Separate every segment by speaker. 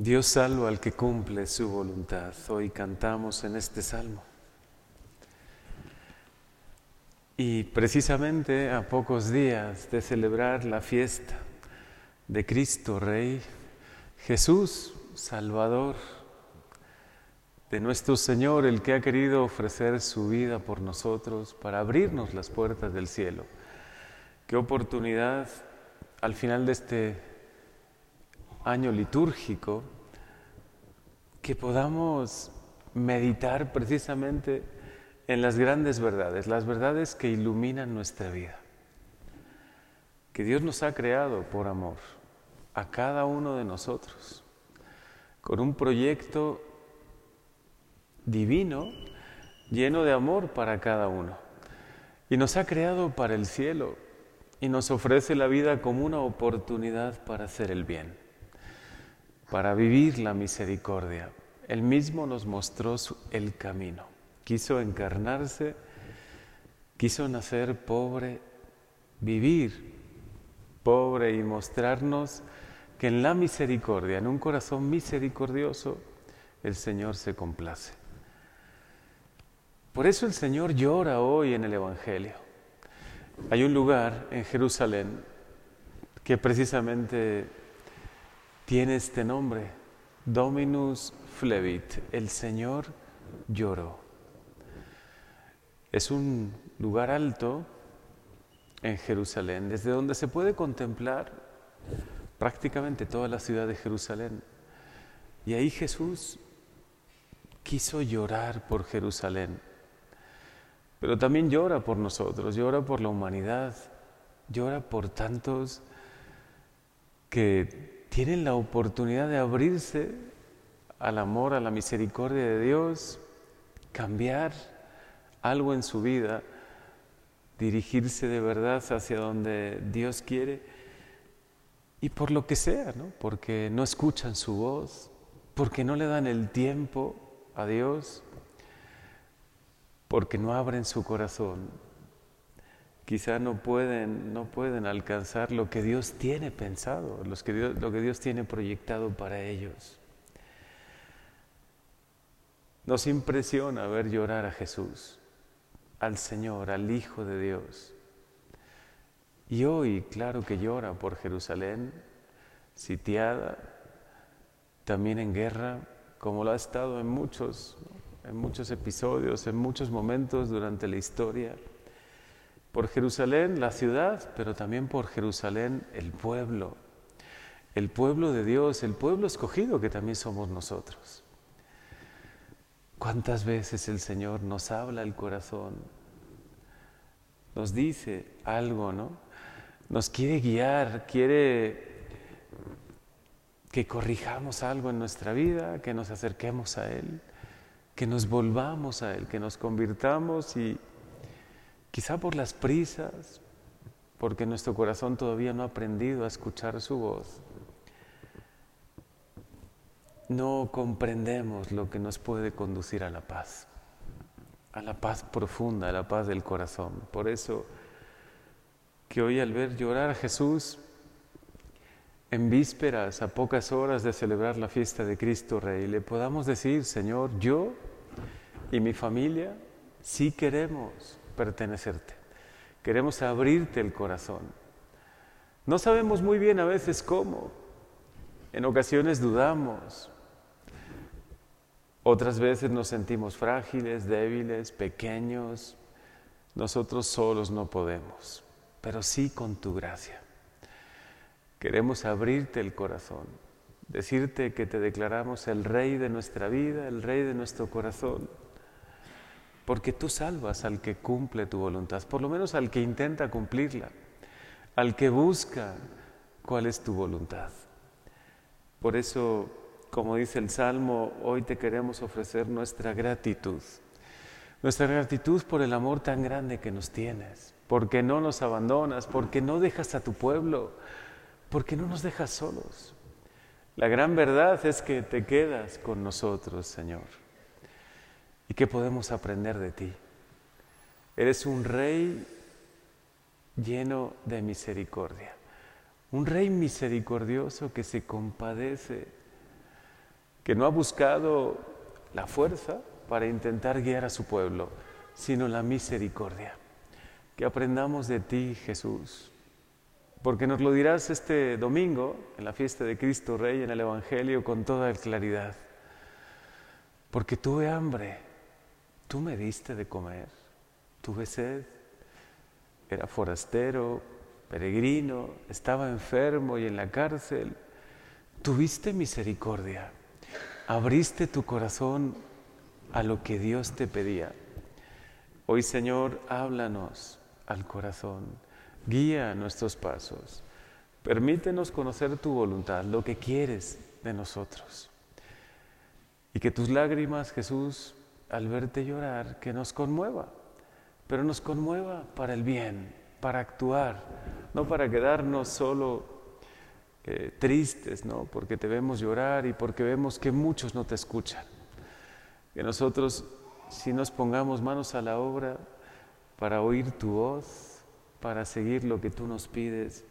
Speaker 1: Dios salva al que cumple su voluntad. Hoy cantamos en este salmo. Y precisamente a pocos días de celebrar la fiesta de Cristo Rey, Jesús Salvador, de nuestro Señor, el que ha querido ofrecer su vida por nosotros para abrirnos las puertas del cielo. Qué oportunidad al final de este año litúrgico que podamos meditar precisamente en las grandes verdades, las verdades que iluminan nuestra vida. Que Dios nos ha creado por amor a cada uno de nosotros, con un proyecto divino lleno de amor para cada uno. Y nos ha creado para el cielo y nos ofrece la vida como una oportunidad para hacer el bien, para vivir la misericordia. Él mismo nos mostró el camino. Quiso encarnarse, quiso nacer pobre, vivir pobre y mostrarnos que en la misericordia, en un corazón misericordioso, el Señor se complace. Por eso el Señor llora hoy en el Evangelio. Hay un lugar en Jerusalén que precisamente tiene este nombre, Dominus Flevit, el Señor lloró. Es un lugar alto en Jerusalén, desde donde se puede contemplar prácticamente toda la ciudad de Jerusalén. Y ahí Jesús quiso llorar por Jerusalén, pero también llora por nosotros, llora por la humanidad, llora por tantos que tienen la oportunidad de abrirse al amor, a la misericordia de Dios, cambiar algo en su vida, dirigirse de verdad hacia donde Dios quiere y por lo que sea, ¿no? porque no escuchan su voz, porque no le dan el tiempo a Dios, porque no abren su corazón. Quizá no pueden, no pueden alcanzar lo que Dios tiene pensado, lo que Dios, lo que Dios tiene proyectado para ellos. Nos impresiona ver llorar a Jesús, al Señor, al Hijo de Dios. Y hoy, claro que llora por Jerusalén, sitiada, también en guerra, como lo ha estado en muchos, en muchos episodios, en muchos momentos durante la historia. Por Jerusalén, la ciudad, pero también por Jerusalén, el pueblo. El pueblo de Dios, el pueblo escogido que también somos nosotros. ¿Cuántas veces el Señor nos habla al corazón? Nos dice algo, ¿no? Nos quiere guiar, quiere que corrijamos algo en nuestra vida, que nos acerquemos a Él que nos volvamos a Él, que nos convirtamos y quizá por las prisas, porque nuestro corazón todavía no ha aprendido a escuchar su voz, no comprendemos lo que nos puede conducir a la paz, a la paz profunda, a la paz del corazón. Por eso que hoy al ver llorar a Jesús, en vísperas, a pocas horas de celebrar la fiesta de Cristo Rey, le podamos decir, Señor, yo y mi familia sí queremos pertenecerte, queremos abrirte el corazón. No sabemos muy bien a veces cómo, en ocasiones dudamos, otras veces nos sentimos frágiles, débiles, pequeños, nosotros solos no podemos, pero sí con tu gracia. Queremos abrirte el corazón, decirte que te declaramos el rey de nuestra vida, el rey de nuestro corazón porque tú salvas al que cumple tu voluntad, por lo menos al que intenta cumplirla, al que busca cuál es tu voluntad. Por eso, como dice el Salmo, hoy te queremos ofrecer nuestra gratitud, nuestra gratitud por el amor tan grande que nos tienes, porque no nos abandonas, porque no dejas a tu pueblo, porque no nos dejas solos. La gran verdad es que te quedas con nosotros, Señor. ¿Y qué podemos aprender de ti? Eres un rey lleno de misericordia, un rey misericordioso que se compadece que no ha buscado la fuerza para intentar guiar a su pueblo, sino la misericordia. Que aprendamos de ti, Jesús, porque nos lo dirás este domingo en la fiesta de Cristo Rey en el Evangelio con toda claridad. Porque tuve hambre, tú me diste de comer, tuve sed, era forastero, peregrino, estaba enfermo y en la cárcel. Tuviste misericordia, abriste tu corazón a lo que Dios te pedía. Hoy, Señor, háblanos al corazón, guía nuestros pasos, permítenos conocer tu voluntad, lo que quieres de nosotros. Y que tus lágrimas, Jesús, al verte llorar, que nos conmueva, pero nos conmueva para el bien, para actuar, no para quedarnos solo eh, tristes, ¿no? Porque te vemos llorar y porque vemos que muchos no te escuchan. Que nosotros, si nos pongamos manos a la obra para oír tu voz, para seguir lo que tú nos pides,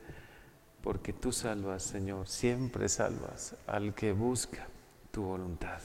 Speaker 1: porque tú salvas, Señor, siempre salvas al que busca tu voluntad.